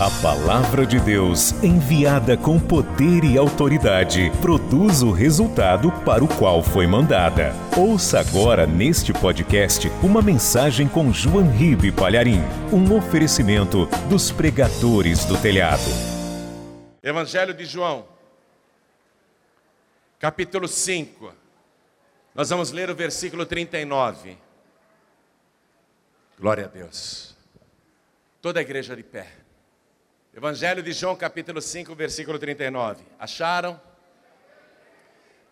A palavra de Deus, enviada com poder e autoridade, produz o resultado para o qual foi mandada. Ouça agora neste podcast uma mensagem com João Ribe Palharim, um oferecimento dos pregadores do telhado. Evangelho de João, capítulo 5. Nós vamos ler o versículo 39. Glória a Deus. Toda a igreja de pé. Evangelho de João, capítulo 5, versículo 39. Acharam?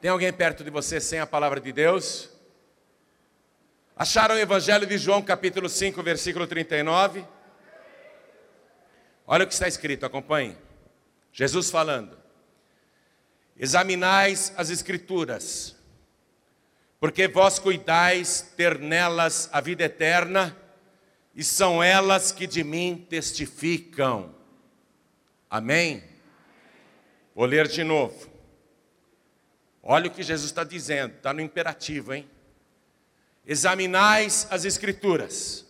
Tem alguém perto de você sem a palavra de Deus? Acharam o Evangelho de João, capítulo 5, versículo 39? Olha o que está escrito, acompanhe. Jesus falando: Examinais as Escrituras, porque vós cuidais ter nelas a vida eterna, e são elas que de mim testificam. Amém? Vou ler de novo. Olha o que Jesus está dizendo, está no imperativo, hein? Examinais as Escrituras,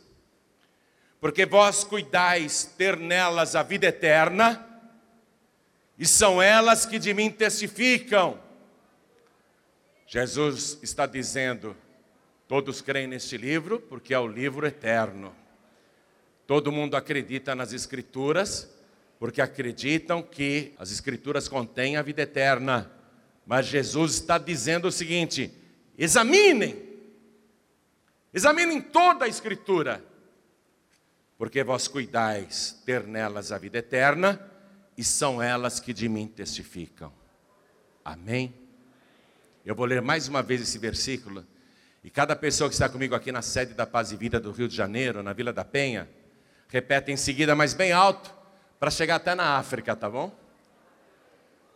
porque vós cuidais ter nelas a vida eterna, e são elas que de mim testificam. Jesus está dizendo: todos creem neste livro, porque é o livro eterno. Todo mundo acredita nas Escrituras, porque acreditam que as Escrituras contêm a vida eterna. Mas Jesus está dizendo o seguinte: examinem, examinem toda a Escritura, porque vós cuidais ter nelas a vida eterna, e são elas que de mim testificam. Amém? Eu vou ler mais uma vez esse versículo, e cada pessoa que está comigo aqui na sede da Paz e Vida do Rio de Janeiro, na Vila da Penha, repete em seguida, mas bem alto para chegar até na África, tá bom?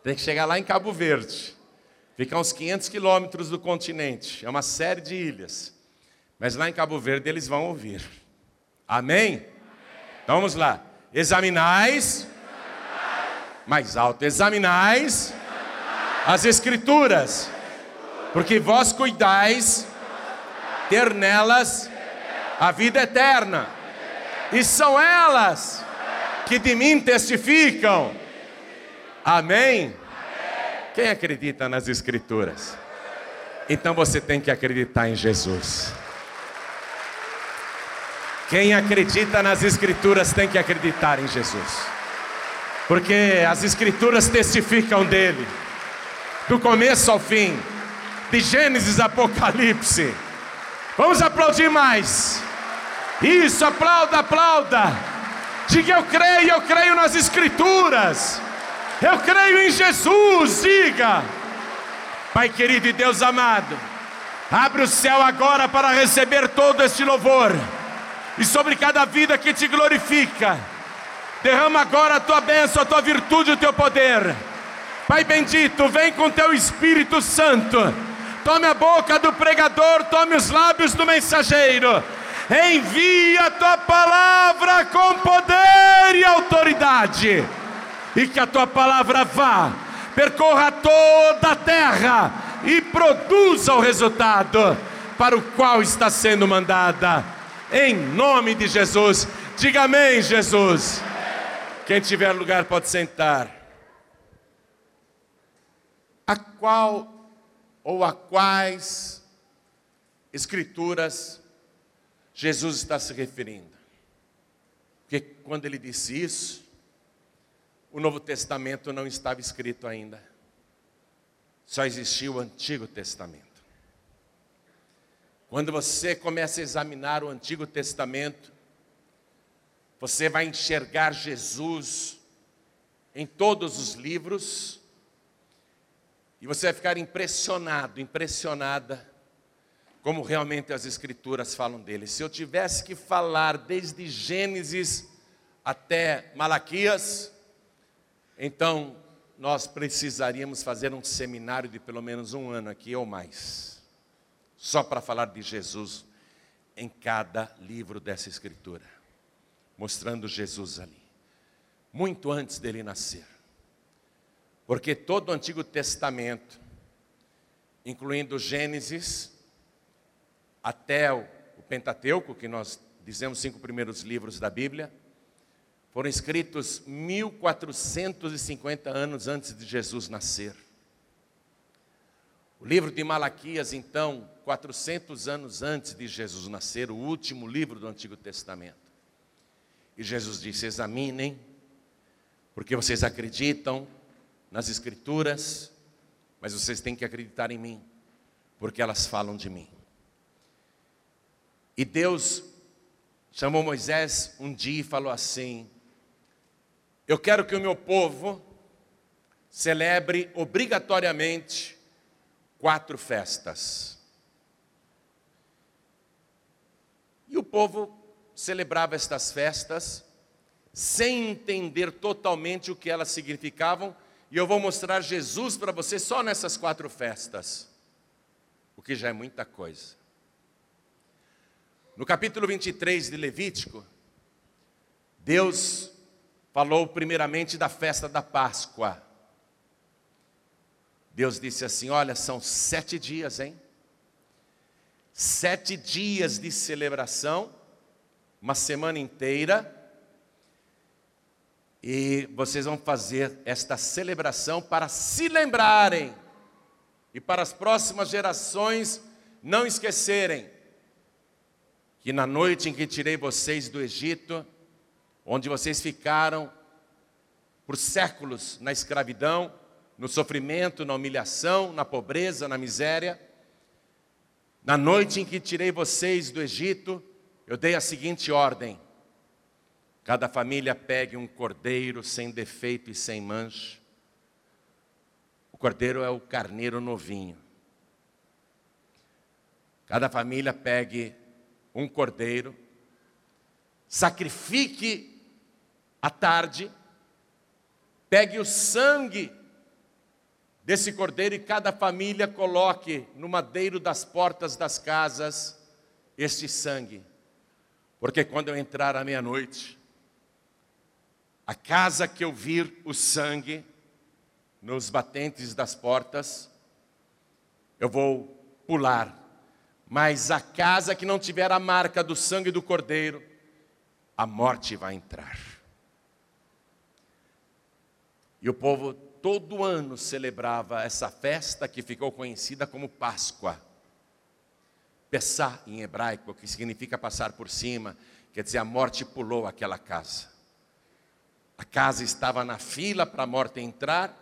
Tem que chegar lá em Cabo Verde. Fica uns 500 quilômetros do continente. É uma série de ilhas. Mas lá em Cabo Verde eles vão ouvir. Amém? Então vamos lá. Examinais. Mais alto. Examinais as Escrituras. Porque vós cuidais ter nelas a vida eterna. E são elas que de mim testificam. Amém? Quem acredita nas Escrituras? Então você tem que acreditar em Jesus. Quem acredita nas Escrituras tem que acreditar em Jesus. Porque as Escrituras testificam dele, do começo ao fim, de Gênesis a Apocalipse. Vamos aplaudir mais. Isso, aplauda, aplauda. Diga eu creio, eu creio nas Escrituras. Eu creio em Jesus, diga. Pai querido e Deus amado, abre o céu agora para receber todo este louvor. E sobre cada vida que te glorifica, derrama agora a tua bênção, a tua virtude, o teu poder. Pai bendito, vem com teu Espírito Santo. Tome a boca do pregador, tome os lábios do mensageiro envia a tua palavra com poder e autoridade, e que a tua palavra vá, percorra toda a terra e produza o resultado para o qual está sendo mandada, em nome de Jesus. Diga amém, Jesus. Quem tiver lugar pode sentar. A qual ou a quais escrituras Jesus está se referindo. Porque quando ele disse isso, o Novo Testamento não estava escrito ainda. Só existia o Antigo Testamento. Quando você começa a examinar o Antigo Testamento, você vai enxergar Jesus em todos os livros, e você vai ficar impressionado, impressionada como realmente as Escrituras falam dele. Se eu tivesse que falar desde Gênesis até Malaquias, então nós precisaríamos fazer um seminário de pelo menos um ano aqui ou mais, só para falar de Jesus em cada livro dessa Escritura, mostrando Jesus ali, muito antes dele nascer. Porque todo o Antigo Testamento, incluindo Gênesis, até o Pentateuco, que nós dizemos cinco primeiros livros da Bíblia, foram escritos 1450 anos antes de Jesus nascer. O livro de Malaquias, então, 400 anos antes de Jesus nascer, o último livro do Antigo Testamento. E Jesus disse: examinem, porque vocês acreditam nas Escrituras, mas vocês têm que acreditar em mim, porque elas falam de mim. E Deus chamou Moisés um dia e falou assim: eu quero que o meu povo celebre obrigatoriamente quatro festas. E o povo celebrava estas festas sem entender totalmente o que elas significavam, e eu vou mostrar Jesus para você só nessas quatro festas, o que já é muita coisa. No capítulo 23 de Levítico, Deus falou primeiramente da festa da Páscoa. Deus disse assim: Olha, são sete dias, hein? Sete dias de celebração, uma semana inteira, e vocês vão fazer esta celebração para se lembrarem e para as próximas gerações não esquecerem que na noite em que tirei vocês do Egito, onde vocês ficaram por séculos na escravidão, no sofrimento, na humilhação, na pobreza, na miséria. Na noite em que tirei vocês do Egito, eu dei a seguinte ordem: cada família pegue um cordeiro sem defeito e sem mancha. O cordeiro é o carneiro novinho. Cada família pegue um cordeiro, sacrifique à tarde, pegue o sangue desse cordeiro e cada família coloque no madeiro das portas das casas este sangue. Porque quando eu entrar à meia-noite, a casa que eu vir o sangue nos batentes das portas, eu vou pular. Mas a casa que não tiver a marca do sangue do cordeiro, a morte vai entrar. E o povo todo ano celebrava essa festa que ficou conhecida como Páscoa. Pessá em hebraico, que significa passar por cima, quer dizer, a morte pulou aquela casa. A casa estava na fila para a morte entrar,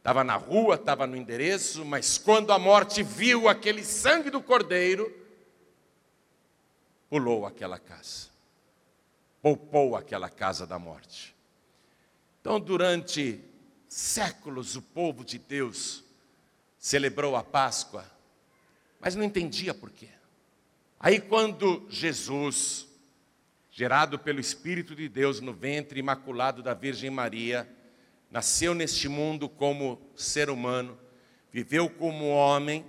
estava na rua, estava no endereço, mas quando a morte viu aquele sangue do cordeiro, pulou aquela casa, poupou aquela casa da morte. Então, durante séculos, o povo de Deus celebrou a Páscoa, mas não entendia por quê. Aí, quando Jesus, gerado pelo Espírito de Deus no ventre imaculado da Virgem Maria, nasceu neste mundo como ser humano, viveu como homem,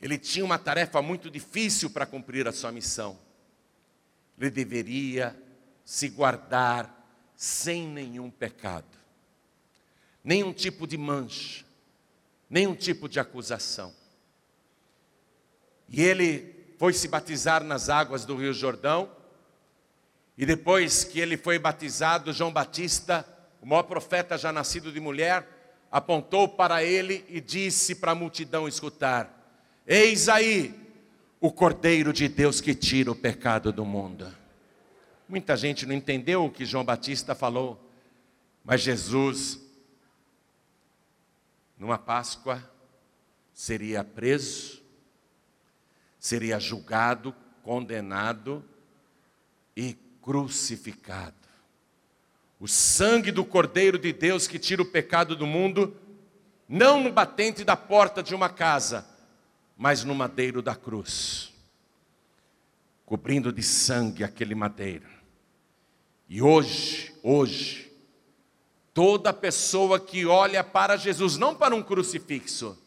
ele tinha uma tarefa muito difícil para cumprir a sua missão. Ele deveria se guardar sem nenhum pecado, nenhum tipo de mancha, nenhum tipo de acusação. E ele foi se batizar nas águas do Rio Jordão, e depois que ele foi batizado, João Batista, o maior profeta já nascido de mulher, apontou para ele e disse para a multidão escutar: Eis aí o Cordeiro de Deus que tira o pecado do mundo. Muita gente não entendeu o que João Batista falou, mas Jesus, numa Páscoa, seria preso, seria julgado, condenado e crucificado. O sangue do Cordeiro de Deus que tira o pecado do mundo, não no batente da porta de uma casa, mas no madeiro da cruz, cobrindo de sangue aquele madeiro. E hoje, hoje, toda pessoa que olha para Jesus, não para um crucifixo,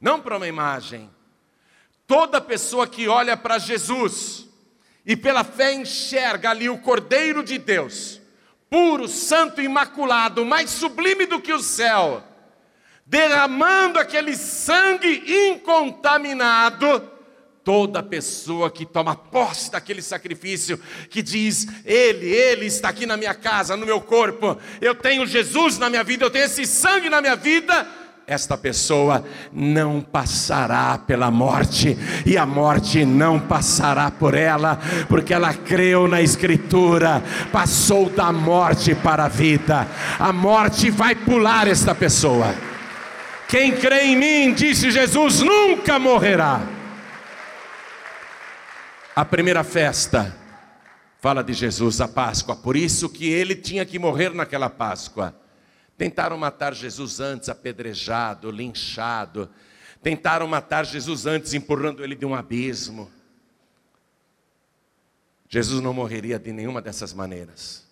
não para uma imagem, toda pessoa que olha para Jesus e pela fé enxerga ali o Cordeiro de Deus, puro, santo, imaculado, mais sublime do que o céu, derramando aquele sangue incontaminado, toda pessoa que toma posse daquele sacrifício, que diz: Ele, Ele está aqui na minha casa, no meu corpo, eu tenho Jesus na minha vida, eu tenho esse sangue na minha vida. Esta pessoa não passará pela morte, e a morte não passará por ela, porque ela creu na Escritura, passou da morte para a vida. A morte vai pular esta pessoa. Quem crê em mim, disse Jesus, nunca morrerá. A primeira festa fala de Jesus, a Páscoa, por isso que ele tinha que morrer naquela Páscoa. Tentaram matar Jesus antes, apedrejado, linchado. Tentaram matar Jesus antes, empurrando ele de um abismo. Jesus não morreria de nenhuma dessas maneiras,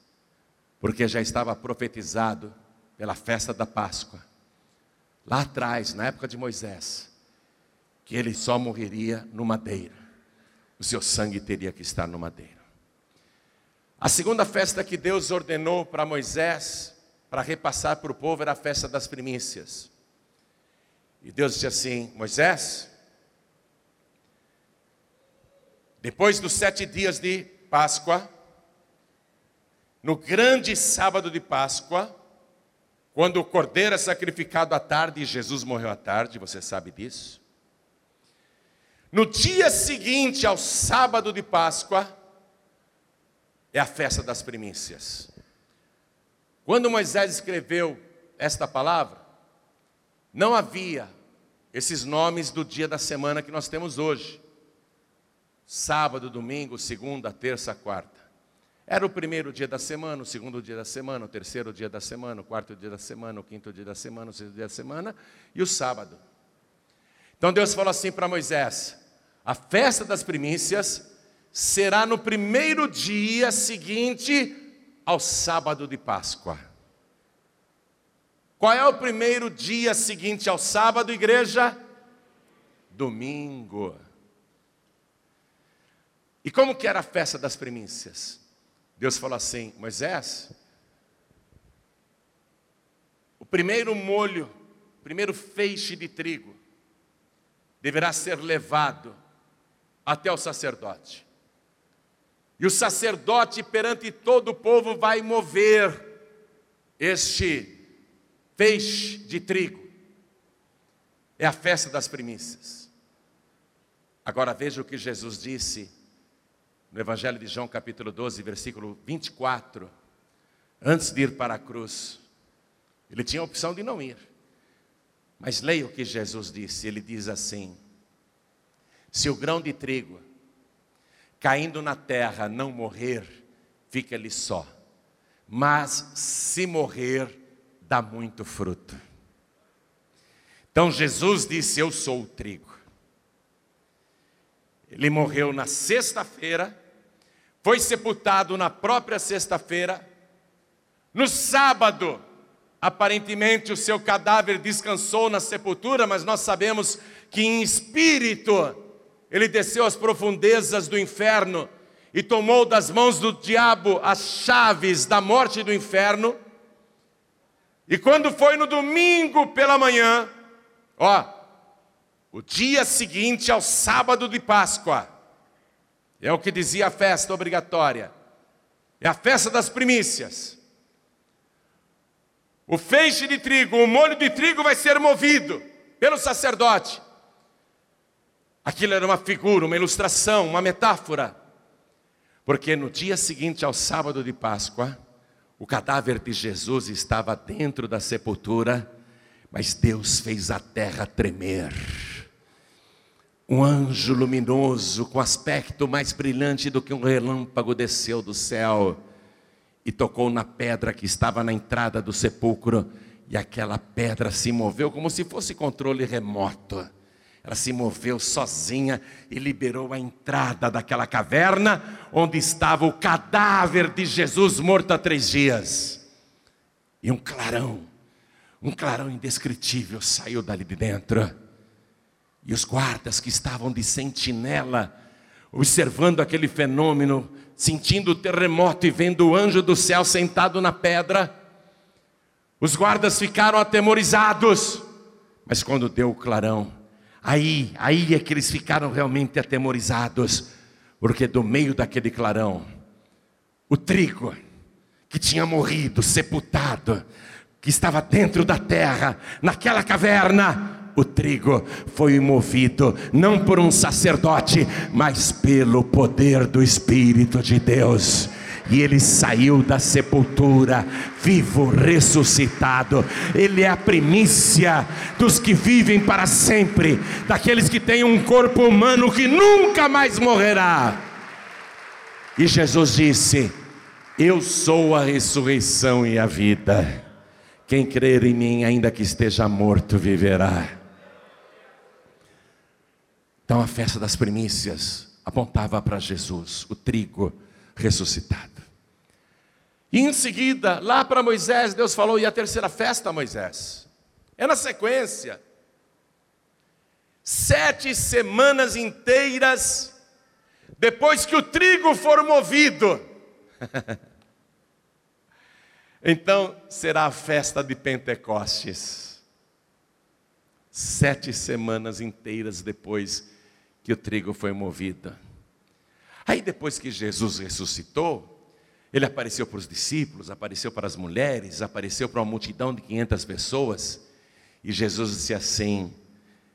porque já estava profetizado pela festa da Páscoa, lá atrás, na época de Moisés, que ele só morreria no madeira o seu sangue teria que estar no madeiro. A segunda festa que Deus ordenou para Moisés, para repassar para o povo, era a festa das primícias. E Deus disse assim: Moisés, depois dos sete dias de Páscoa, no grande sábado de Páscoa, quando o cordeiro é sacrificado à tarde e Jesus morreu à tarde, você sabe disso. No dia seguinte ao sábado de Páscoa, é a festa das primícias. Quando Moisés escreveu esta palavra, não havia esses nomes do dia da semana que nós temos hoje. Sábado, domingo, segunda, terça, quarta. Era o primeiro dia da semana, o segundo dia da semana, o terceiro dia da semana, o quarto dia da semana, o quinto dia da semana, o sexto dia da semana e o sábado. Então Deus falou assim para Moisés: a festa das primícias será no primeiro dia seguinte ao sábado de Páscoa. Qual é o primeiro dia seguinte ao sábado, igreja? Domingo. E como que era a festa das primícias? Deus falou assim: Moisés, o primeiro molho, o primeiro feixe de trigo, deverá ser levado até o sacerdote. E o sacerdote perante todo o povo vai mover este feixe de trigo. É a festa das primícias. Agora veja o que Jesus disse no Evangelho de João, capítulo 12, versículo 24. Antes de ir para a cruz, ele tinha a opção de não ir. Mas leia o que Jesus disse. Ele diz assim: se o grão de trigo caindo na terra não morrer, fica ele só. Mas se morrer, dá muito fruto. Então Jesus disse: Eu sou o trigo. Ele morreu na sexta-feira, foi sepultado na própria sexta-feira. No sábado, aparentemente o seu cadáver descansou na sepultura, mas nós sabemos que em espírito ele desceu às profundezas do inferno e tomou das mãos do diabo as chaves da morte e do inferno. E quando foi no domingo pela manhã, ó, o dia seguinte ao sábado de Páscoa, é o que dizia a festa obrigatória, é a festa das primícias. O feixe de trigo, o molho de trigo vai ser movido pelo sacerdote. Aquilo era uma figura, uma ilustração, uma metáfora. Porque no dia seguinte ao sábado de Páscoa, o cadáver de Jesus estava dentro da sepultura, mas Deus fez a terra tremer. Um anjo luminoso, com aspecto mais brilhante do que um relâmpago, desceu do céu e tocou na pedra que estava na entrada do sepulcro, e aquela pedra se moveu como se fosse controle remoto. Ela se moveu sozinha e liberou a entrada daquela caverna onde estava o cadáver de Jesus morto há três dias. E um clarão, um clarão indescritível saiu dali de dentro. E os guardas que estavam de sentinela, observando aquele fenômeno, sentindo o terremoto e vendo o anjo do céu sentado na pedra, os guardas ficaram atemorizados. Mas quando deu o clarão, Aí, aí é que eles ficaram realmente atemorizados, porque do meio daquele clarão, o trigo que tinha morrido, sepultado, que estava dentro da terra, naquela caverna, o trigo foi movido não por um sacerdote, mas pelo poder do Espírito de Deus e ele saiu da sepultura, vivo, ressuscitado. Ele é a primícia dos que vivem para sempre, daqueles que têm um corpo humano que nunca mais morrerá. E Jesus disse: Eu sou a ressurreição e a vida. Quem crer em mim, ainda que esteja morto, viverá. Então a festa das primícias apontava para Jesus, o trigo ressuscitado. E em seguida, lá para Moisés, Deus falou: e a terceira festa, Moisés? É na sequência. Sete semanas inteiras, depois que o trigo for movido. então será a festa de Pentecostes. Sete semanas inteiras depois que o trigo foi movido. Aí depois que Jesus ressuscitou, ele apareceu para os discípulos, apareceu para as mulheres, apareceu para uma multidão de 500 pessoas. E Jesus disse assim: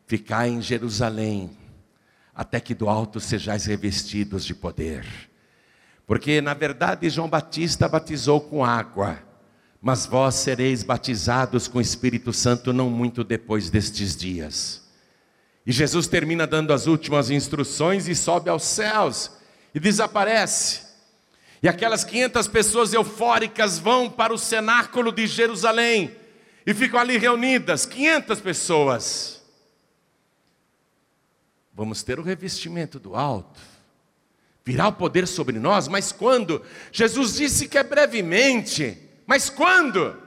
Ficai em Jerusalém, até que do alto sejais revestidos de poder. Porque, na verdade, João Batista batizou com água, mas vós sereis batizados com o Espírito Santo não muito depois destes dias. E Jesus termina dando as últimas instruções e sobe aos céus e desaparece. E aquelas 500 pessoas eufóricas vão para o cenáculo de Jerusalém e ficam ali reunidas 500 pessoas. Vamos ter o revestimento do alto, virá o poder sobre nós, mas quando? Jesus disse que é brevemente, mas quando?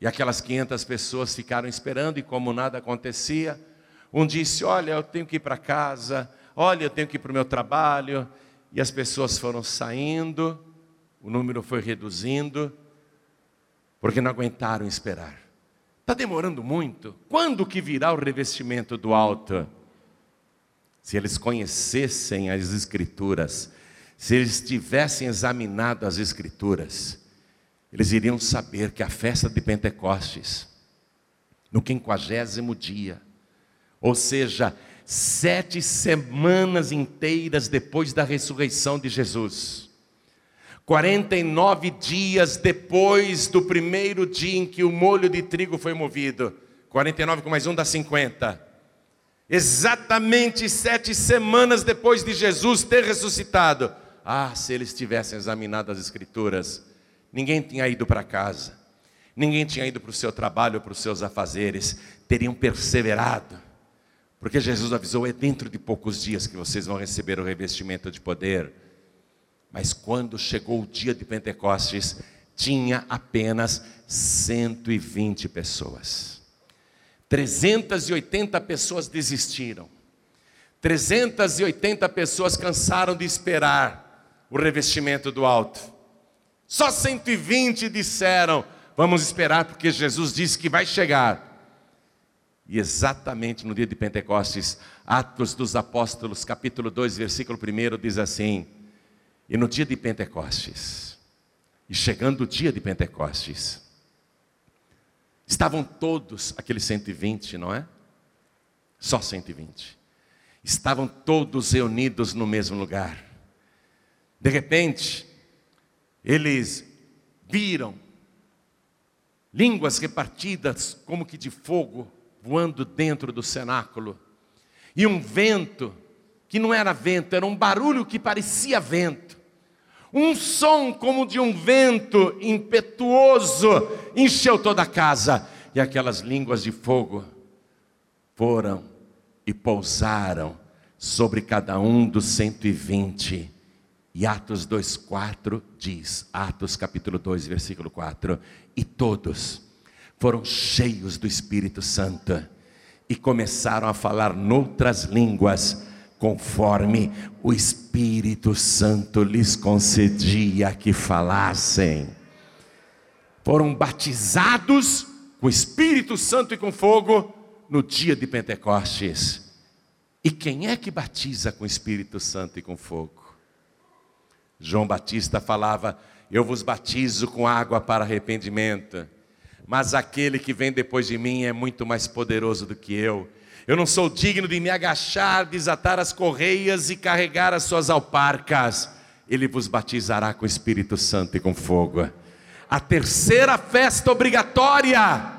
E aquelas 500 pessoas ficaram esperando, e como nada acontecia, um disse: Olha, eu tenho que ir para casa, olha, eu tenho que ir para o meu trabalho, e as pessoas foram saindo, o número foi reduzindo, porque não aguentaram esperar. Está demorando muito? Quando que virá o revestimento do alto? Se eles conhecessem as Escrituras, se eles tivessem examinado as Escrituras, eles iriam saber que a festa de Pentecostes, no quinquagésimo dia, ou seja, sete semanas inteiras depois da ressurreição de Jesus. 49 dias depois do primeiro dia em que o molho de trigo foi movido. 49 com mais um dá 50. Exatamente sete semanas depois de Jesus ter ressuscitado. Ah, se eles tivessem examinado as Escrituras, ninguém tinha ido para casa, ninguém tinha ido para o seu trabalho, para os seus afazeres, teriam perseverado porque Jesus avisou: é dentro de poucos dias que vocês vão receber o revestimento de poder. Mas quando chegou o dia de Pentecostes, tinha apenas 120 pessoas. 380 pessoas desistiram. 380 pessoas cansaram de esperar o revestimento do alto. Só 120 disseram: Vamos esperar, porque Jesus disse que vai chegar. E exatamente no dia de Pentecostes, Atos dos Apóstolos, capítulo 2, versículo 1 diz assim: E no dia de Pentecostes, e chegando o dia de Pentecostes, estavam todos, aqueles 120, não é? Só 120. Estavam todos reunidos no mesmo lugar. De repente, eles viram línguas repartidas como que de fogo voando dentro do cenáculo. E um vento, que não era vento, era um barulho que parecia vento. Um som como de um vento impetuoso encheu toda a casa. E aquelas línguas de fogo foram e pousaram sobre cada um dos 120. E Atos 2,4 diz, Atos capítulo 2, versículo 4: E todos foram cheios do Espírito Santo e começaram a falar noutras línguas, conforme o Espírito Santo lhes concedia que falassem. Foram batizados com o Espírito Santo e com fogo no dia de Pentecostes. E quem é que batiza com Espírito Santo e com fogo? João Batista falava: Eu vos batizo com água para arrependimento, mas aquele que vem depois de mim é muito mais poderoso do que eu. Eu não sou digno de me agachar, desatar as correias e carregar as suas alparcas. Ele vos batizará com Espírito Santo e com fogo. A terceira festa obrigatória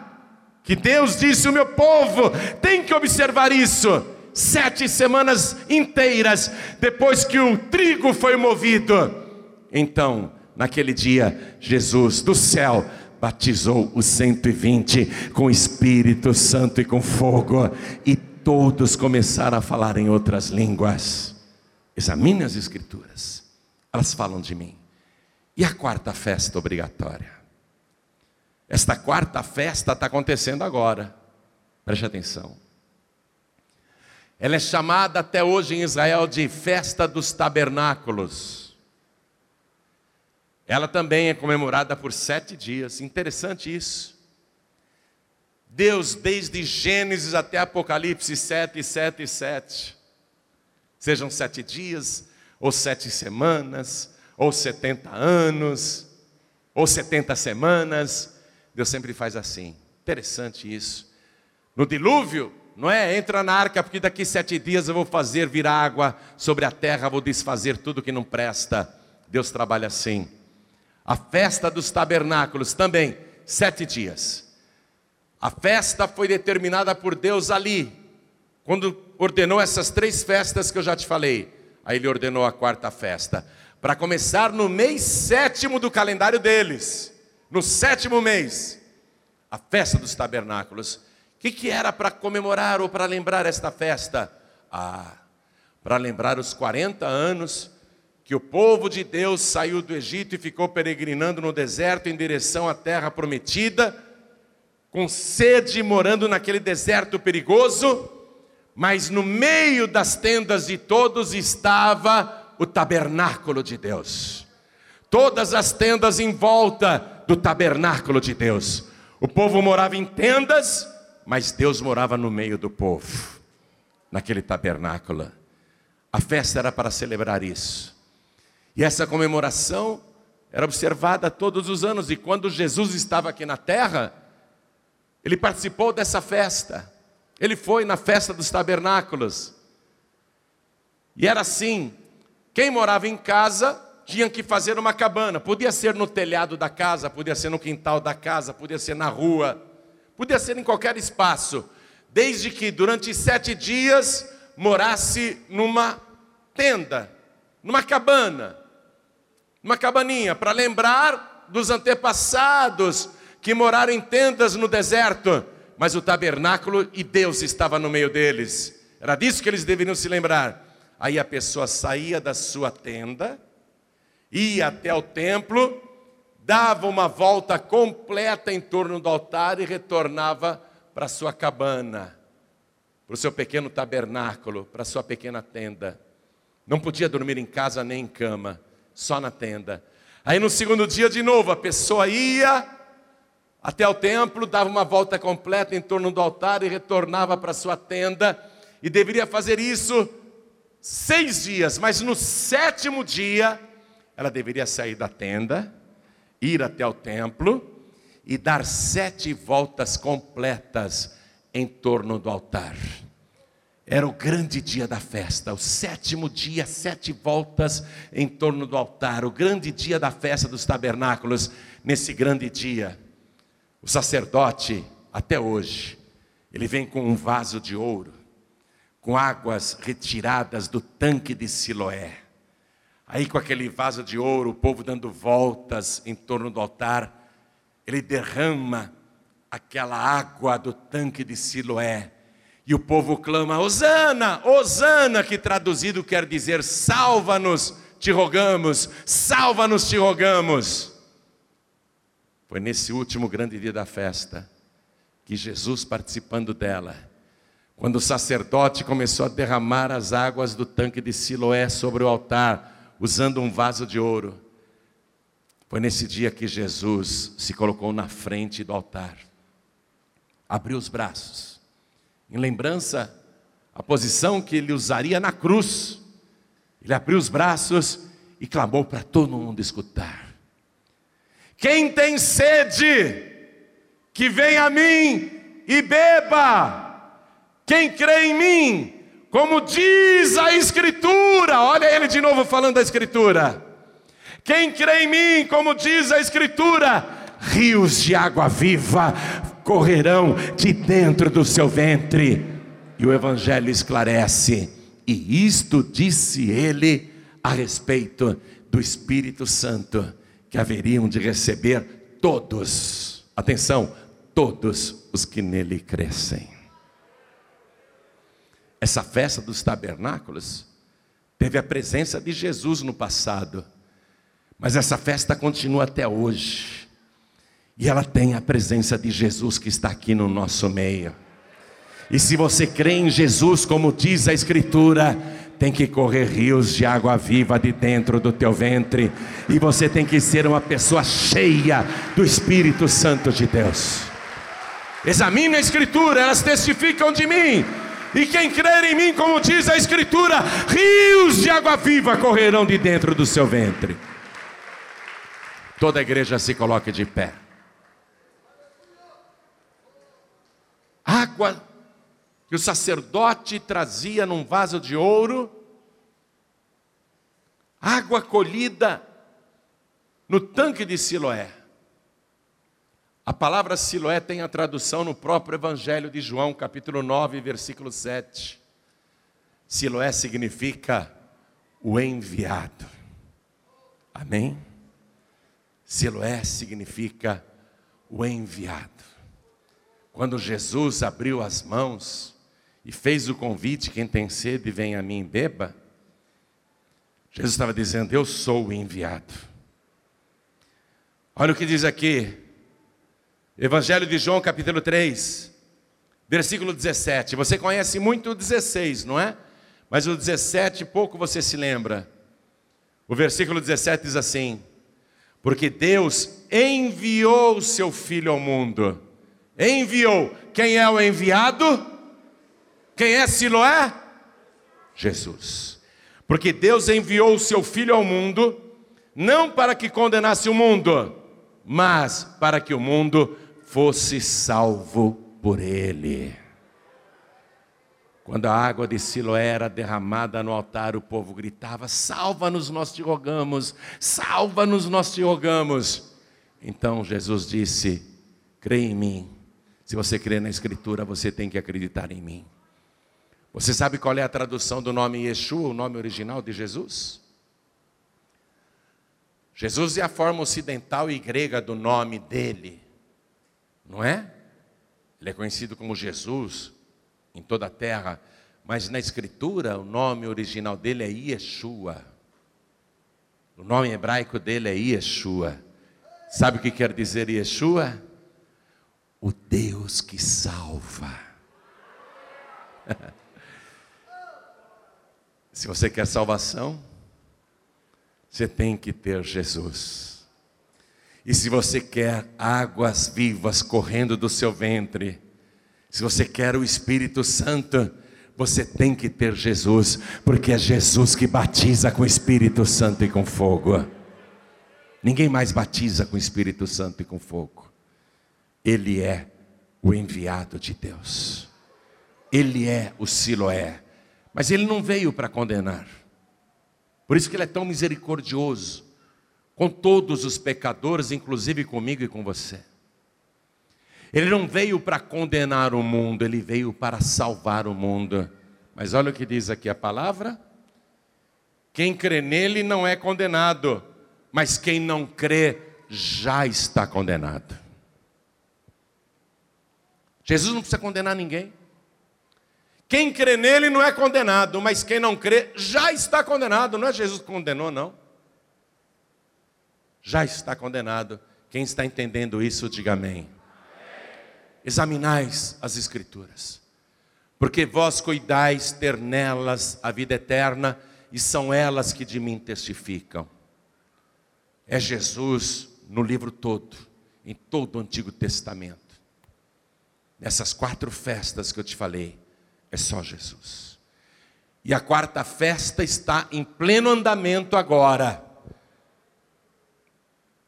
que Deus disse: o meu povo tem que observar isso. Sete semanas inteiras depois que o trigo foi movido. Então, naquele dia, Jesus do céu batizou os 120 com Espírito Santo e com fogo, e todos começaram a falar em outras línguas. Examine as Escrituras, elas falam de mim. E a quarta festa obrigatória? Esta quarta festa está acontecendo agora. Preste atenção. Ela é chamada até hoje em Israel de Festa dos Tabernáculos. Ela também é comemorada por sete dias. Interessante isso. Deus, desde Gênesis até Apocalipse, sete, sete, sete. Sejam sete dias, ou sete semanas, ou setenta anos, ou setenta semanas Deus sempre faz assim. Interessante isso. No dilúvio, não é? Entra na arca, porque daqui sete dias eu vou fazer vir água sobre a terra, vou desfazer tudo que não presta. Deus trabalha assim. A festa dos tabernáculos também, sete dias. A festa foi determinada por Deus ali, quando ordenou essas três festas que eu já te falei. Aí ele ordenou a quarta festa, para começar no mês sétimo do calendário deles no sétimo mês, a festa dos tabernáculos. O que, que era para comemorar ou para lembrar esta festa? Ah, para lembrar os 40 anos que o povo de Deus saiu do Egito e ficou peregrinando no deserto em direção à terra prometida, com sede, morando naquele deserto perigoso, mas no meio das tendas de todos estava o tabernáculo de Deus. Todas as tendas em volta do tabernáculo de Deus. O povo morava em tendas, mas Deus morava no meio do povo, naquele tabernáculo. A festa era para celebrar isso. E essa comemoração era observada todos os anos, e quando Jesus estava aqui na terra, ele participou dessa festa. Ele foi na festa dos tabernáculos. E era assim: quem morava em casa tinham que fazer uma cabana. Podia ser no telhado da casa, podia ser no quintal da casa, podia ser na rua, podia ser em qualquer espaço, desde que durante sete dias morasse numa tenda, numa cabana, numa cabaninha, para lembrar dos antepassados que moraram em tendas no deserto, mas o tabernáculo e Deus estava no meio deles. Era disso que eles deveriam se lembrar. Aí a pessoa saía da sua tenda, ia até o templo, dava uma volta completa em torno do altar e retornava para sua cabana, para o seu pequeno tabernáculo, para sua pequena tenda. Não podia dormir em casa nem em cama, só na tenda. Aí no segundo dia, de novo, a pessoa ia até o templo, dava uma volta completa em torno do altar e retornava para sua tenda, e deveria fazer isso seis dias, mas no sétimo dia, ela deveria sair da tenda, ir até o templo e dar sete voltas completas em torno do altar. Era o grande dia da festa, o sétimo dia, sete voltas em torno do altar, o grande dia da festa dos tabernáculos. Nesse grande dia, o sacerdote, até hoje, ele vem com um vaso de ouro, com águas retiradas do tanque de Siloé. Aí, com aquele vaso de ouro, o povo dando voltas em torno do altar, ele derrama aquela água do tanque de Siloé. E o povo clama: Hosana, Hosana, que traduzido quer dizer: salva-nos, te rogamos, salva-nos, te rogamos. Foi nesse último grande dia da festa que Jesus, participando dela, quando o sacerdote começou a derramar as águas do tanque de Siloé sobre o altar, usando um vaso de ouro. Foi nesse dia que Jesus se colocou na frente do altar, abriu os braços em lembrança a posição que ele usaria na cruz. Ele abriu os braços e clamou para todo mundo escutar. Quem tem sede, que venha a mim e beba. Quem crê em mim, como diz a Escritura, olha ele de novo falando da Escritura. Quem crê em mim, como diz a Escritura, rios de água viva correrão de dentro do seu ventre. E o Evangelho esclarece, e isto disse ele a respeito do Espírito Santo, que haveriam de receber todos, atenção, todos os que nele crescem. Essa festa dos tabernáculos teve a presença de Jesus no passado, mas essa festa continua até hoje. E ela tem a presença de Jesus que está aqui no nosso meio. E se você crê em Jesus, como diz a Escritura, tem que correr rios de água viva de dentro do teu ventre, e você tem que ser uma pessoa cheia do Espírito Santo de Deus. Examine a Escritura, elas testificam de mim. E quem crer em mim, como diz a Escritura, rios de água viva correrão de dentro do seu ventre. Toda a igreja se coloque de pé. Água que o sacerdote trazia num vaso de ouro, água colhida no tanque de Siloé. A palavra Siloé tem a tradução no próprio Evangelho de João, capítulo 9, versículo 7. Siloé significa o enviado. Amém? Siloé significa o enviado. Quando Jesus abriu as mãos e fez o convite: quem tem sede, vem a mim e beba. Jesus estava dizendo: Eu sou o enviado. Olha o que diz aqui, Evangelho de João, capítulo 3, versículo 17. Você conhece muito o 16, não é? Mas o 17 pouco você se lembra. O versículo 17 diz assim: Porque Deus enviou o seu filho ao mundo. Enviou. Quem é o enviado? Quem é Siloé? Jesus. Porque Deus enviou o seu filho ao mundo, não para que condenasse o mundo, mas para que o mundo fosse salvo por ele. Quando a água de Siloé era derramada no altar, o povo gritava: Salva-nos, nós te rogamos, salva-nos, nós te rogamos. Então Jesus disse: Crê em mim. Se você crê na Escritura, você tem que acreditar em mim. Você sabe qual é a tradução do nome Yeshua, o nome original de Jesus? Jesus é a forma ocidental e grega do nome dele não é? Ele é conhecido como Jesus em toda a terra, mas na Escritura o nome original dele é Yeshua. O nome hebraico dele é Yeshua. Sabe o que quer dizer Yeshua? O Deus que salva. Se você quer salvação, você tem que ter Jesus. E se você quer águas vivas correndo do seu ventre, se você quer o Espírito Santo, você tem que ter Jesus, porque é Jesus que batiza com o Espírito Santo e com fogo. Ninguém mais batiza com o Espírito Santo e com fogo. Ele é o enviado de Deus. Ele é o Siloé. Mas ele não veio para condenar. Por isso que ele é tão misericordioso com todos os pecadores, inclusive comigo e com você. Ele não veio para condenar o mundo, ele veio para salvar o mundo. Mas olha o que diz aqui a palavra: quem crê nele não é condenado, mas quem não crê já está condenado. Jesus não precisa condenar ninguém. Quem crê nele não é condenado, mas quem não crê já está condenado. Não é Jesus que condenou, não já está condenado. Quem está entendendo isso, diga amém. Examinais as Escrituras, porque vós cuidais ter nelas a vida eterna, e são elas que de mim testificam. É Jesus no livro todo, em todo o Antigo Testamento. Nessas quatro festas que eu te falei, é só Jesus. E a quarta festa está em pleno andamento agora.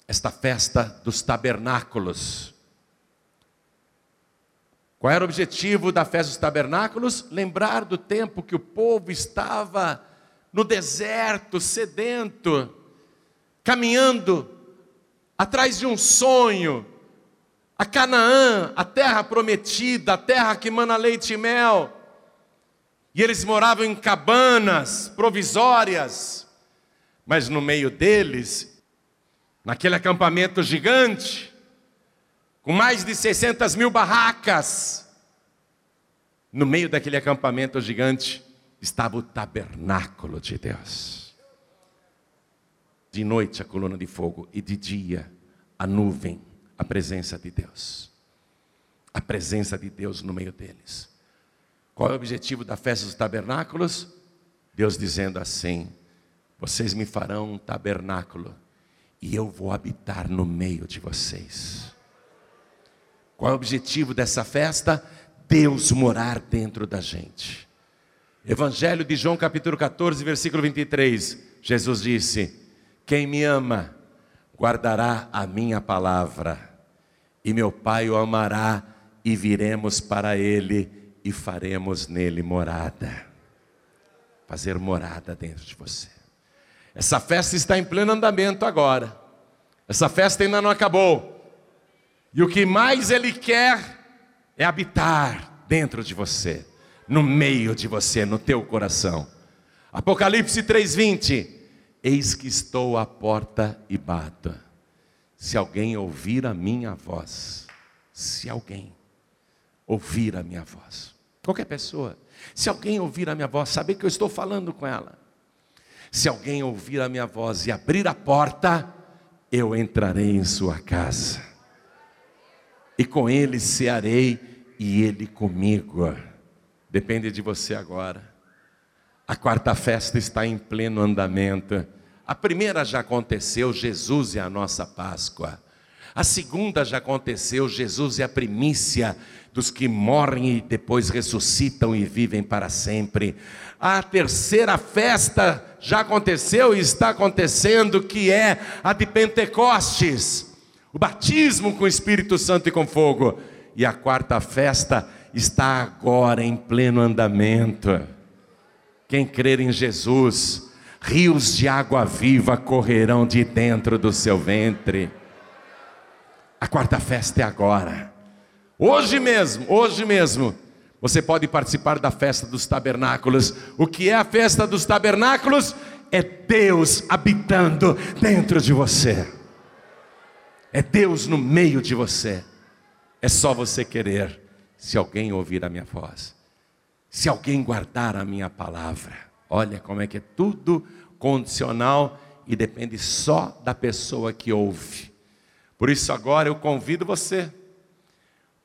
Esta festa dos tabernáculos. Qual era o objetivo da festa dos tabernáculos? Lembrar do tempo que o povo estava no deserto, sedento, caminhando atrás de um sonho, a Canaã, a terra prometida, a terra que mana leite e mel. E eles moravam em cabanas provisórias, mas no meio deles, naquele acampamento gigante, com mais de 600 mil barracas, no meio daquele acampamento gigante estava o tabernáculo de Deus. De noite a coluna de fogo e de dia a nuvem, a presença de Deus. A presença de Deus no meio deles. Qual é o objetivo da festa dos tabernáculos? Deus dizendo assim: Vocês me farão um tabernáculo e eu vou habitar no meio de vocês. Qual é o objetivo dessa festa? Deus morar dentro da gente. Evangelho de João, capítulo 14, versículo 23. Jesus disse: Quem me ama, guardará a minha palavra, e meu Pai o amará, e viremos para ele e faremos nele morada. Fazer morada dentro de você. Essa festa está em pleno andamento agora. Essa festa ainda não acabou. E o que mais ele quer é habitar dentro de você, no meio de você, no teu coração. Apocalipse 3:20. Eis que estou à porta e bato. Se alguém ouvir a minha voz, se alguém ouvir a minha voz, Qualquer pessoa. Se alguém ouvir a minha voz, saber que eu estou falando com ela. Se alguém ouvir a minha voz e abrir a porta, eu entrarei em sua casa. E com ele cearei e ele comigo. Depende de você agora. A quarta festa está em pleno andamento. A primeira já aconteceu, Jesus é a nossa Páscoa. A segunda já aconteceu, Jesus é a primícia dos que morrem e depois ressuscitam e vivem para sempre. A terceira festa já aconteceu e está acontecendo, que é a de Pentecostes, o batismo com o Espírito Santo e com fogo. E a quarta festa está agora em pleno andamento. Quem crer em Jesus, rios de água viva correrão de dentro do seu ventre. A quarta festa é agora. Hoje mesmo, hoje mesmo, você pode participar da festa dos tabernáculos. O que é a festa dos tabernáculos? É Deus habitando dentro de você. É Deus no meio de você. É só você querer. Se alguém ouvir a minha voz, se alguém guardar a minha palavra, olha como é que é tudo condicional e depende só da pessoa que ouve. Por isso, agora eu convido você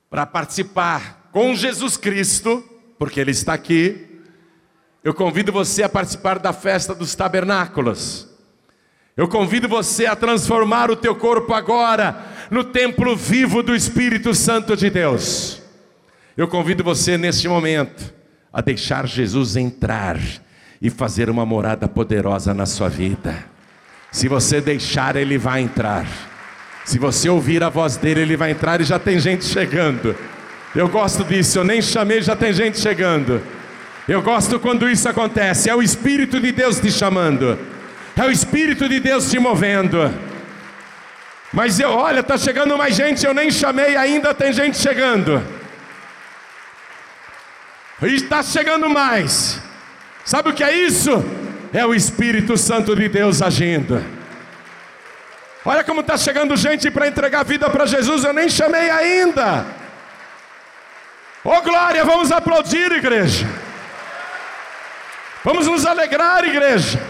para participar com Jesus Cristo, porque Ele está aqui, eu convido você a participar da festa dos tabernáculos. Eu convido você a transformar o teu corpo agora no templo vivo do Espírito Santo de Deus. Eu convido você neste momento a deixar Jesus entrar e fazer uma morada poderosa na sua vida. Se você deixar, ele vai entrar. Se você ouvir a voz dele, ele vai entrar e já tem gente chegando. Eu gosto disso, eu nem chamei, já tem gente chegando. Eu gosto quando isso acontece, é o Espírito de Deus te chamando, é o Espírito de Deus te movendo. Mas eu, olha, está chegando mais gente, eu nem chamei ainda, tem gente chegando. E está chegando mais. Sabe o que é isso? É o Espírito Santo de Deus agindo. Olha como está chegando gente para entregar a vida para Jesus, eu nem chamei ainda. Ô oh, glória, vamos aplaudir, igreja. Vamos nos alegrar, igreja.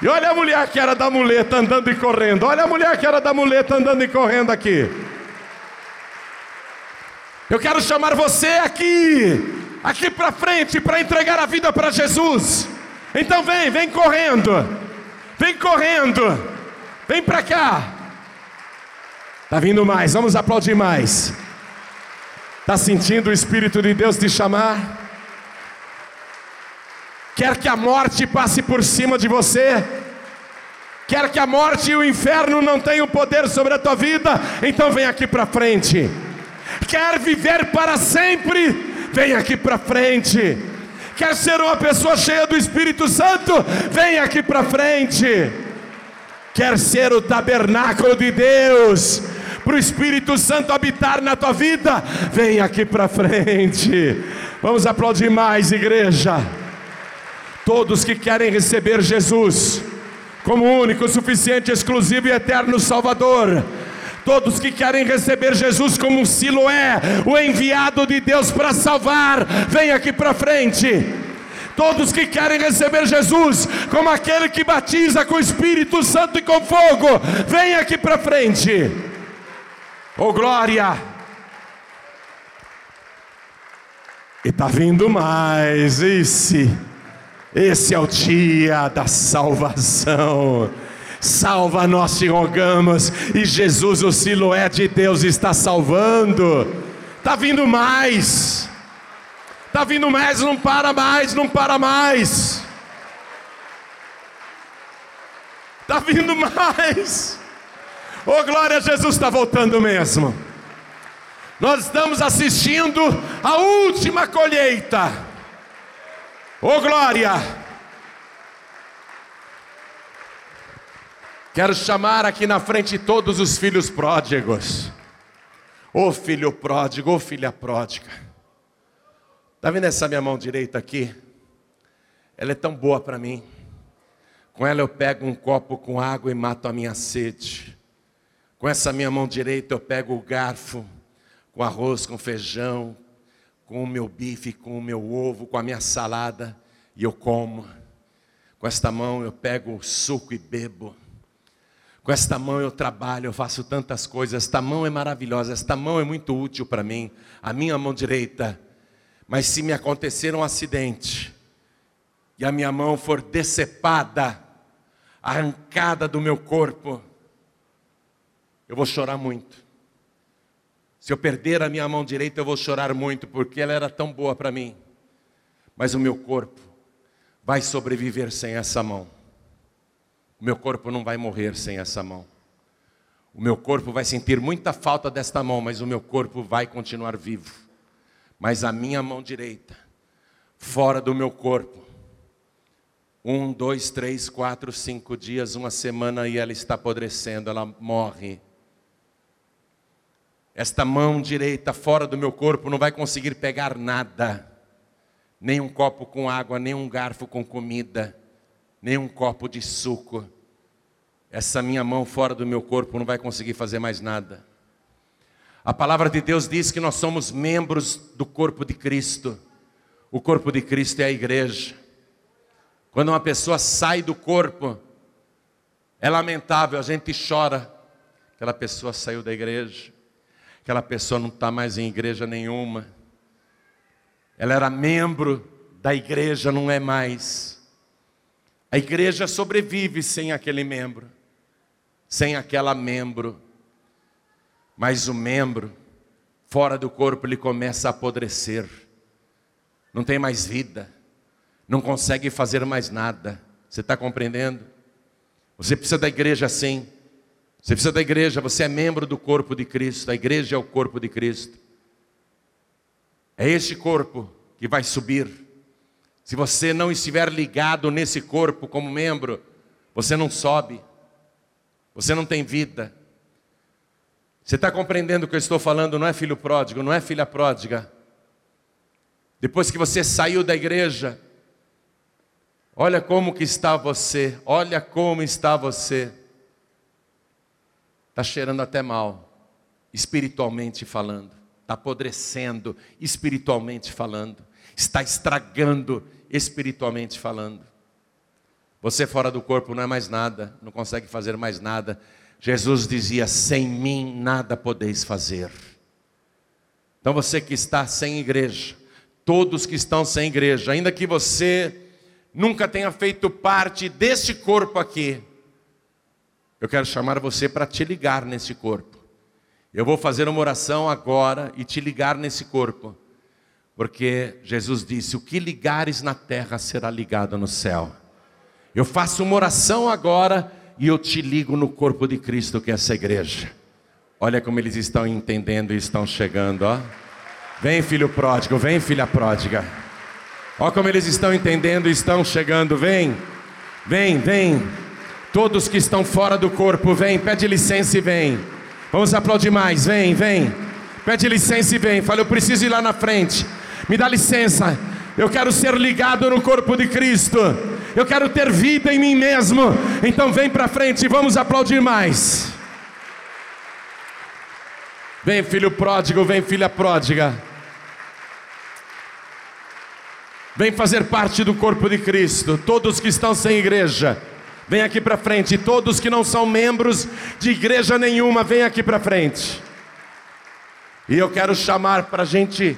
E olha a mulher que era da muleta andando e correndo. Olha a mulher que era da muleta andando e correndo aqui. Eu quero chamar você aqui, aqui para frente, para entregar a vida para Jesus. Então vem, vem correndo. Vem correndo. Vem para cá. Tá vindo mais. Vamos aplaudir mais. Está sentindo o Espírito de Deus te chamar? Quer que a morte passe por cima de você? Quer que a morte e o inferno não tenham poder sobre a tua vida? Então vem aqui para frente. Quer viver para sempre? Vem aqui para frente. Quer ser uma pessoa cheia do Espírito Santo? Vem aqui para frente. Quer ser o tabernáculo de Deus? Para o Espírito Santo habitar na tua vida? Vem aqui para frente. Vamos aplaudir mais, igreja. Todos que querem receber Jesus como único, suficiente, exclusivo e eterno Salvador. Todos que querem receber Jesus como Siloé, o enviado de Deus para salvar, vem aqui para frente. Todos que querem receber Jesus como aquele que batiza com o Espírito Santo e com fogo, vem aqui para frente. Oh glória! E está vindo mais, esse. Esse é o dia da salvação. Salva nós te rogamos, e Jesus, o Siloé de Deus, está salvando. Está vindo mais, está vindo mais, não para mais, não para mais. Está vindo mais. Oh glória, Jesus está voltando mesmo. Nós estamos assistindo a última colheita. Oh, glória! Quero chamar aqui na frente todos os filhos pródigos. Ô oh, filho pródigo, ô oh, filha pródiga. Está vendo essa minha mão direita aqui? Ela é tão boa para mim. Com ela eu pego um copo com água e mato a minha sede. Com essa minha mão direita eu pego o garfo com arroz, com feijão, com o meu bife, com o meu ovo, com a minha salada, e eu como. Com esta mão eu pego o suco e bebo. Com esta mão eu trabalho, eu faço tantas coisas. Esta mão é maravilhosa, esta mão é muito útil para mim, a minha mão direita. Mas se me acontecer um acidente e a minha mão for decepada, arrancada do meu corpo, eu vou chorar muito. Se eu perder a minha mão direita, eu vou chorar muito, porque ela era tão boa para mim. Mas o meu corpo vai sobreviver sem essa mão. O meu corpo não vai morrer sem essa mão. O meu corpo vai sentir muita falta desta mão, mas o meu corpo vai continuar vivo. Mas a minha mão direita, fora do meu corpo, um, dois, três, quatro, cinco dias, uma semana e ela está apodrecendo, ela morre esta mão direita fora do meu corpo não vai conseguir pegar nada, nem um copo com água, nem um garfo com comida, nem um copo de suco. Essa minha mão fora do meu corpo não vai conseguir fazer mais nada. A palavra de Deus diz que nós somos membros do corpo de Cristo. O corpo de Cristo é a igreja. Quando uma pessoa sai do corpo, é lamentável, a gente chora. Aquela pessoa saiu da igreja aquela pessoa não está mais em igreja nenhuma. Ela era membro da igreja, não é mais. A igreja sobrevive sem aquele membro, sem aquela membro. Mas o membro, fora do corpo, ele começa a apodrecer. Não tem mais vida, não consegue fazer mais nada. Você está compreendendo? Você precisa da igreja assim. Você precisa da igreja, você é membro do corpo de Cristo, a igreja é o corpo de Cristo. É esse corpo que vai subir. Se você não estiver ligado nesse corpo como membro, você não sobe, você não tem vida. Você está compreendendo o que eu estou falando? Não é filho pródigo, não é filha pródiga. Depois que você saiu da igreja, olha como que está você, olha como está você. Está cheirando até mal, espiritualmente falando. Está apodrecendo, espiritualmente falando. Está estragando, espiritualmente falando. Você fora do corpo não é mais nada, não consegue fazer mais nada. Jesus dizia: sem mim nada podeis fazer. Então você que está sem igreja, todos que estão sem igreja, ainda que você nunca tenha feito parte deste corpo aqui, eu quero chamar você para te ligar nesse corpo Eu vou fazer uma oração agora e te ligar nesse corpo, porque Jesus disse: O que ligares na terra será ligado no céu. Eu faço uma oração agora e eu te ligo no corpo de Cristo, que é essa igreja. Olha como eles estão entendendo e estão chegando, ó. Vem, filho pródigo, vem, filha pródiga. Olha como eles estão entendendo e estão chegando, vem. Vem, vem. Todos que estão fora do corpo, vem, pede licença e vem. Vamos aplaudir mais, vem, vem. Pede licença e vem. Fala, eu preciso ir lá na frente. Me dá licença. Eu quero ser ligado no corpo de Cristo. Eu quero ter vida em mim mesmo. Então vem para frente e vamos aplaudir mais. Vem, filho pródigo, vem, filha pródiga. Vem fazer parte do corpo de Cristo. Todos que estão sem igreja, vem aqui para frente. Todos que não são membros de igreja nenhuma, vem aqui para frente. E eu quero chamar para a gente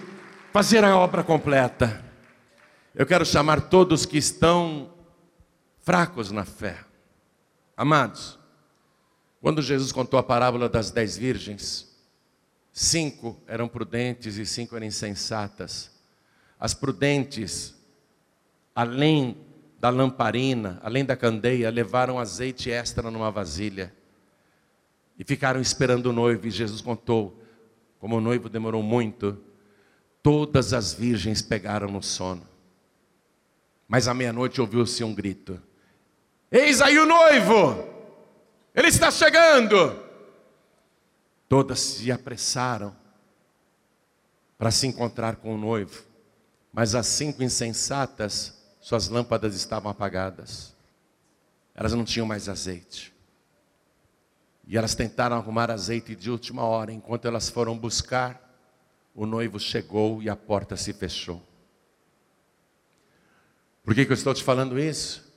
fazer a obra completa. Eu quero chamar todos que estão fracos na fé. Amados, quando Jesus contou a parábola das dez virgens, cinco eram prudentes e cinco eram insensatas. As prudentes, além da lamparina, além da candeia, levaram azeite extra numa vasilha e ficaram esperando o noivo. E Jesus contou, como o noivo demorou muito, todas as virgens pegaram no sono. Mas à meia-noite ouviu-se um grito: Eis aí o noivo, ele está chegando. Todas se apressaram para se encontrar com o noivo, mas as cinco insensatas, suas lâmpadas estavam apagadas, elas não tinham mais azeite. E elas tentaram arrumar azeite de última hora, enquanto elas foram buscar, o noivo chegou e a porta se fechou. Por que, que eu estou te falando isso?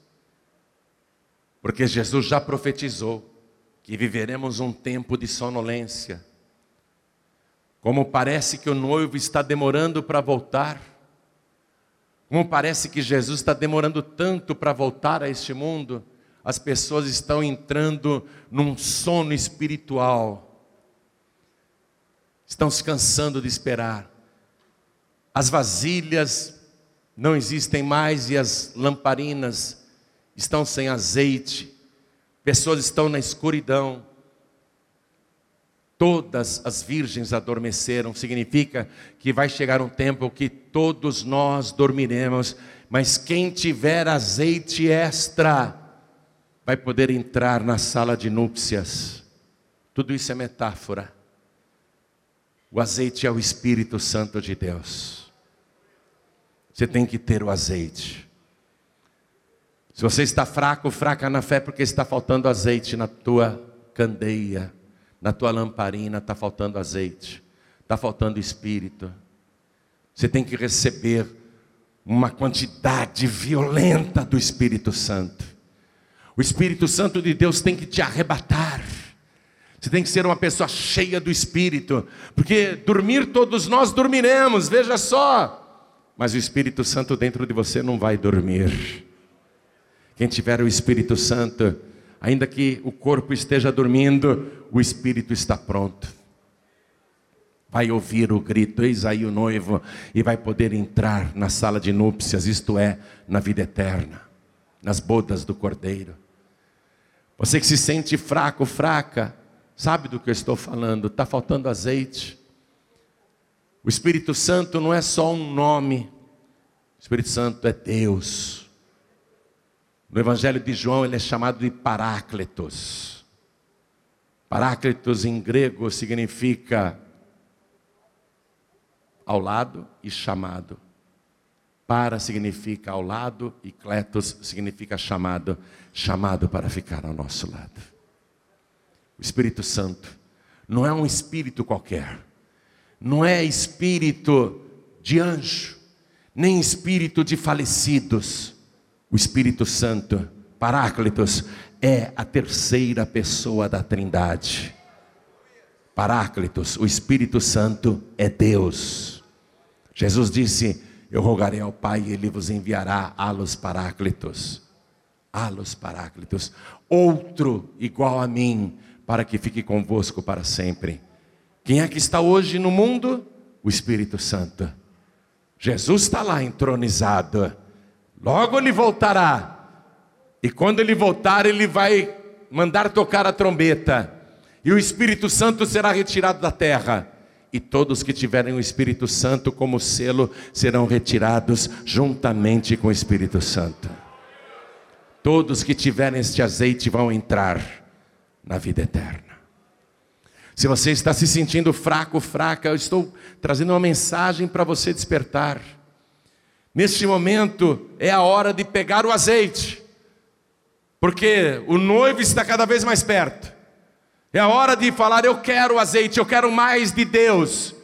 Porque Jesus já profetizou que viveremos um tempo de sonolência. Como parece que o noivo está demorando para voltar, como parece que Jesus está demorando tanto para voltar a este mundo, as pessoas estão entrando num sono espiritual, estão se cansando de esperar. As vasilhas não existem mais e as lamparinas estão sem azeite, pessoas estão na escuridão. Todas as virgens adormeceram, significa que vai chegar um tempo que todos nós dormiremos, mas quem tiver azeite extra vai poder entrar na sala de núpcias. Tudo isso é metáfora. O azeite é o Espírito Santo de Deus. Você tem que ter o azeite. Se você está fraco, fraca na fé, porque está faltando azeite na tua candeia, na tua lamparina, está faltando azeite, está faltando espírito. Você tem que receber uma quantidade violenta do Espírito Santo. O Espírito Santo de Deus tem que te arrebatar. Você tem que ser uma pessoa cheia do Espírito, porque dormir todos nós dormiremos, veja só. Mas o Espírito Santo dentro de você não vai dormir. Quem tiver o Espírito Santo, ainda que o corpo esteja dormindo, o Espírito está pronto. Vai ouvir o grito, eis aí o noivo, e vai poder entrar na sala de núpcias, isto é, na vida eterna, nas bodas do Cordeiro. Você que se sente fraco, fraca, sabe do que eu estou falando, está faltando azeite. O Espírito Santo não é só um nome, o Espírito Santo é Deus. No Evangelho de João ele é chamado de Paráclitos. Paráclitos em grego significa ao lado e chamado. Para significa ao lado e kletos significa chamado, chamado para ficar ao nosso lado. Espírito Santo não é um espírito qualquer, não é espírito de anjo, nem espírito de falecidos o Espírito Santo, Paráclitos, é a terceira pessoa da Trindade. Paráclitos, o Espírito Santo é Deus. Jesus disse: Eu rogarei ao Pai e Ele vos enviará alos Paráclitos. Alos Paráclitos, outro igual a mim, para que fique convosco para sempre. Quem é que está hoje no mundo? O Espírito Santo. Jesus está lá entronizado. Logo ele voltará. E quando ele voltar, ele vai mandar tocar a trombeta. E o Espírito Santo será retirado da terra. E todos que tiverem o Espírito Santo como selo serão retirados juntamente com o Espírito Santo. Todos que tiverem este azeite vão entrar na vida eterna. Se você está se sentindo fraco, fraca, eu estou trazendo uma mensagem para você despertar. Neste momento é a hora de pegar o azeite, porque o noivo está cada vez mais perto. É a hora de falar: Eu quero o azeite, eu quero mais de Deus,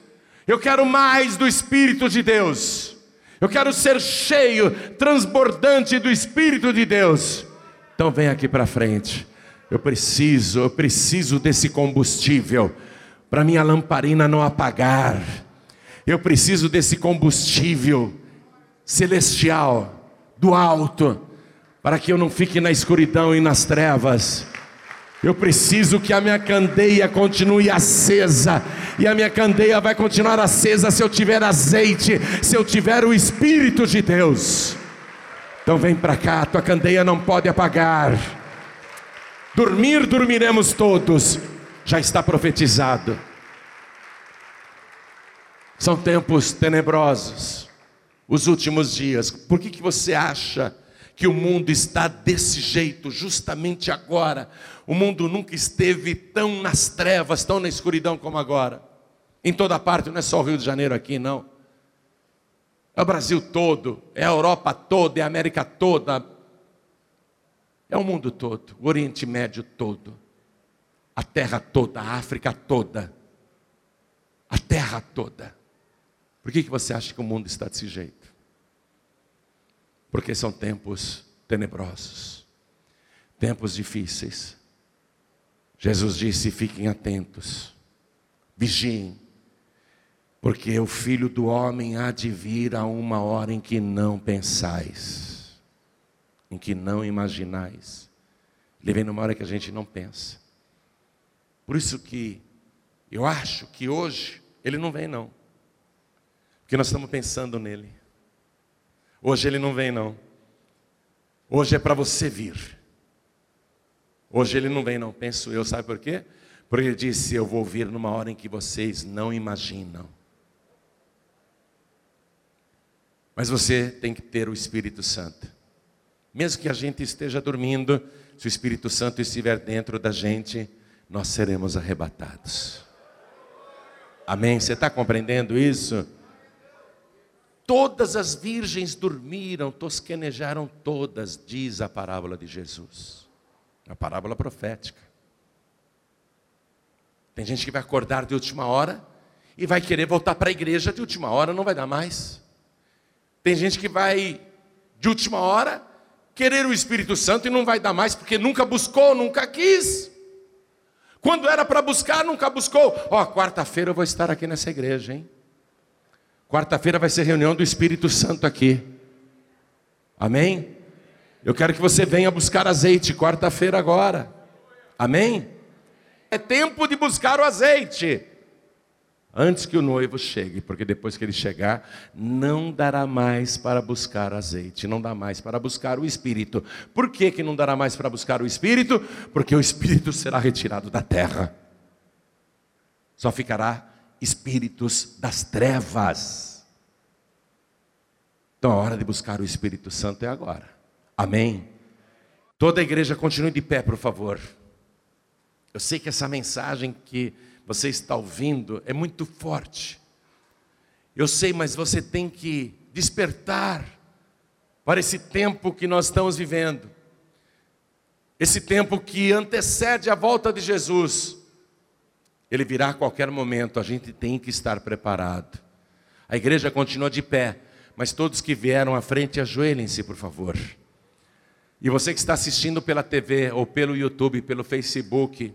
eu quero mais do Espírito de Deus, eu quero ser cheio, transbordante do Espírito de Deus. Então vem aqui para frente. Eu preciso, eu preciso desse combustível para minha lamparina não apagar. Eu preciso desse combustível celestial do alto para que eu não fique na escuridão e nas trevas. Eu preciso que a minha candeia continue acesa, e a minha candeia vai continuar acesa se eu tiver azeite, se eu tiver o Espírito de Deus. Então vem para cá, tua candeia não pode apagar. Dormir, dormiremos todos, já está profetizado. São tempos tenebrosos, os últimos dias. Por que, que você acha que o mundo está desse jeito, justamente agora? O mundo nunca esteve tão nas trevas, tão na escuridão como agora. Em toda parte, não é só o Rio de Janeiro aqui, não. É o Brasil todo, é a Europa toda, é a América toda, é o mundo todo, o Oriente Médio todo, a terra toda, a África toda, a terra toda. Por que, que você acha que o mundo está desse jeito? Porque são tempos tenebrosos, tempos difíceis. Jesus disse: fiquem atentos, vigiem, porque o filho do homem há de vir a uma hora em que não pensais em que não imaginais. Ele vem numa hora que a gente não pensa. Por isso que eu acho que hoje ele não vem não. Porque nós estamos pensando nele. Hoje ele não vem não. Hoje é para você vir. Hoje ele não vem não, penso eu, sabe por quê? Porque ele disse: Eu vou vir numa hora em que vocês não imaginam. Mas você tem que ter o Espírito Santo. Mesmo que a gente esteja dormindo, se o Espírito Santo estiver dentro da gente, nós seremos arrebatados. Amém? Você está compreendendo isso? Todas as virgens dormiram, tosquenejaram todas, diz a parábola de Jesus. A parábola profética. Tem gente que vai acordar de última hora e vai querer voltar para a igreja de última hora, não vai dar mais. Tem gente que vai de última hora querer o Espírito Santo e não vai dar mais, porque nunca buscou, nunca quis. Quando era para buscar, nunca buscou. Ó, oh, quarta-feira eu vou estar aqui nessa igreja, hein? Quarta-feira vai ser reunião do Espírito Santo aqui. Amém? Eu quero que você venha buscar azeite quarta-feira agora. Amém? É tempo de buscar o azeite antes que o noivo chegue, porque depois que ele chegar, não dará mais para buscar azeite, não dá mais para buscar o Espírito. Por que, que não dará mais para buscar o Espírito? Porque o Espírito será retirado da terra. Só ficará espíritos das trevas. Então a hora de buscar o Espírito Santo é agora. Amém? Toda a igreja continue de pé, por favor. Eu sei que essa mensagem que você está ouvindo é muito forte. Eu sei, mas você tem que despertar para esse tempo que nós estamos vivendo. Esse tempo que antecede a volta de Jesus. Ele virá a qualquer momento, a gente tem que estar preparado. A igreja continua de pé, mas todos que vieram à frente, ajoelhem-se, por favor. E você que está assistindo pela TV, ou pelo YouTube, pelo Facebook,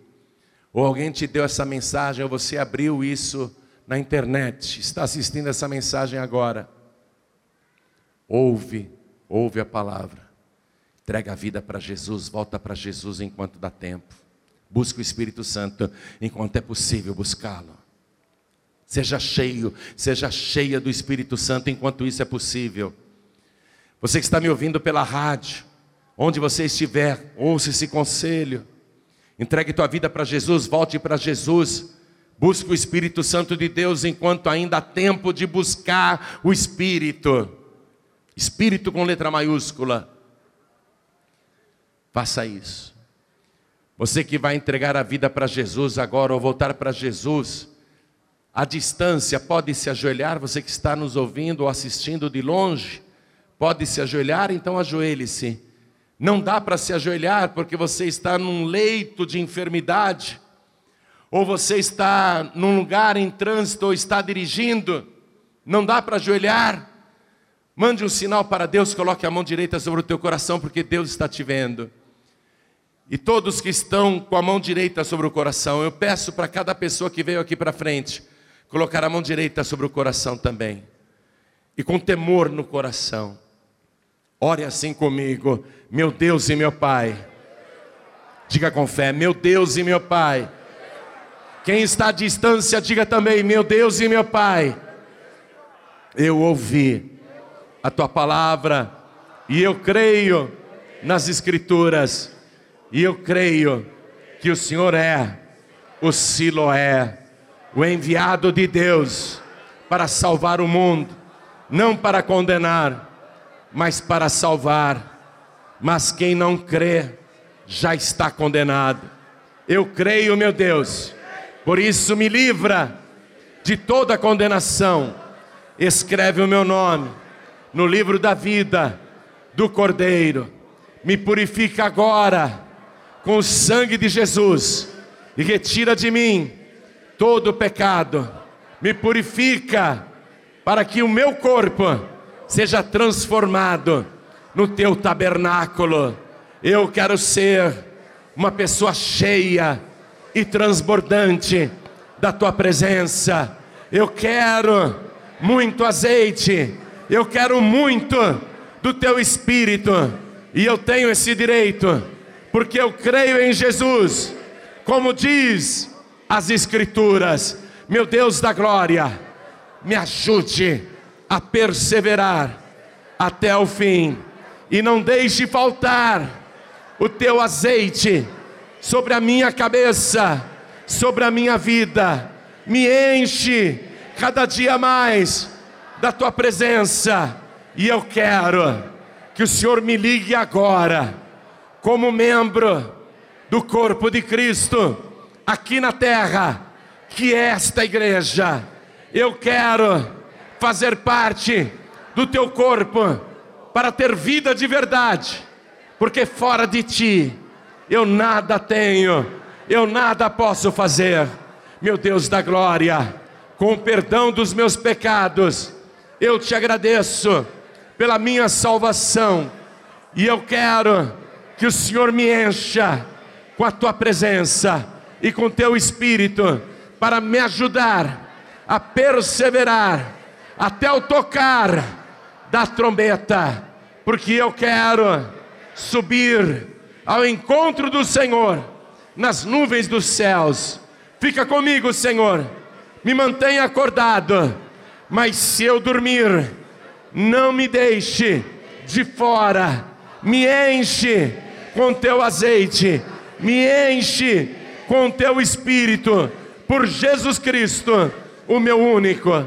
ou alguém te deu essa mensagem, ou você abriu isso na internet, está assistindo essa mensagem agora. Ouve, ouve a palavra. Entrega a vida para Jesus, volta para Jesus enquanto dá tempo. Busca o Espírito Santo enquanto é possível buscá-lo. Seja cheio, seja cheia do Espírito Santo enquanto isso é possível. Você que está me ouvindo pela rádio, onde você estiver, ouça esse conselho. Entregue tua vida para Jesus, volte para Jesus. Busque o Espírito Santo de Deus enquanto ainda há tempo de buscar o Espírito. Espírito com letra maiúscula. Faça isso. Você que vai entregar a vida para Jesus agora ou voltar para Jesus, à distância, pode se ajoelhar, você que está nos ouvindo ou assistindo de longe, pode se ajoelhar, então ajoelhe-se. Não dá para se ajoelhar porque você está num leito de enfermidade, ou você está num lugar em trânsito ou está dirigindo, não dá para ajoelhar. Mande um sinal para Deus, coloque a mão direita sobre o teu coração, porque Deus está te vendo. E todos que estão com a mão direita sobre o coração, eu peço para cada pessoa que veio aqui para frente, colocar a mão direita sobre o coração também. E com temor no coração. Ore assim comigo, meu Deus e meu Pai. Diga com fé, meu Deus e meu Pai. Quem está à distância, diga também, meu Deus e meu Pai. Eu ouvi a tua palavra e eu creio nas Escrituras e eu creio que o Senhor é o Siloé, o enviado de Deus para salvar o mundo, não para condenar, mas para salvar. Mas quem não crê já está condenado. Eu creio, meu Deus, por isso me livra de toda condenação. Escreve o meu nome no livro da vida do Cordeiro. Me purifica agora com o sangue de Jesus e retira de mim todo o pecado. Me purifica para que o meu corpo seja transformado no teu tabernáculo. Eu quero ser uma pessoa cheia e transbordante da tua presença. Eu quero muito azeite eu quero muito do teu espírito, e eu tenho esse direito, porque eu creio em Jesus, como diz as Escrituras. Meu Deus da glória, me ajude a perseverar até o fim, e não deixe faltar o teu azeite sobre a minha cabeça, sobre a minha vida, me enche cada dia mais da tua presença, e eu quero que o Senhor me ligue agora, como membro do corpo de Cristo, aqui na terra, que é esta igreja. Eu quero fazer parte do teu corpo, para ter vida de verdade, porque fora de ti eu nada tenho, eu nada posso fazer. Meu Deus da glória, com o perdão dos meus pecados, eu te agradeço pela minha salvação e eu quero que o Senhor me encha com a tua presença e com teu espírito para me ajudar a perseverar até o tocar da trombeta, porque eu quero subir ao encontro do Senhor nas nuvens dos céus. Fica comigo, Senhor. Me mantenha acordado mas se eu dormir, não me deixe de fora, me enche com teu azeite, me enche com teu espírito, por Jesus Cristo, o meu único,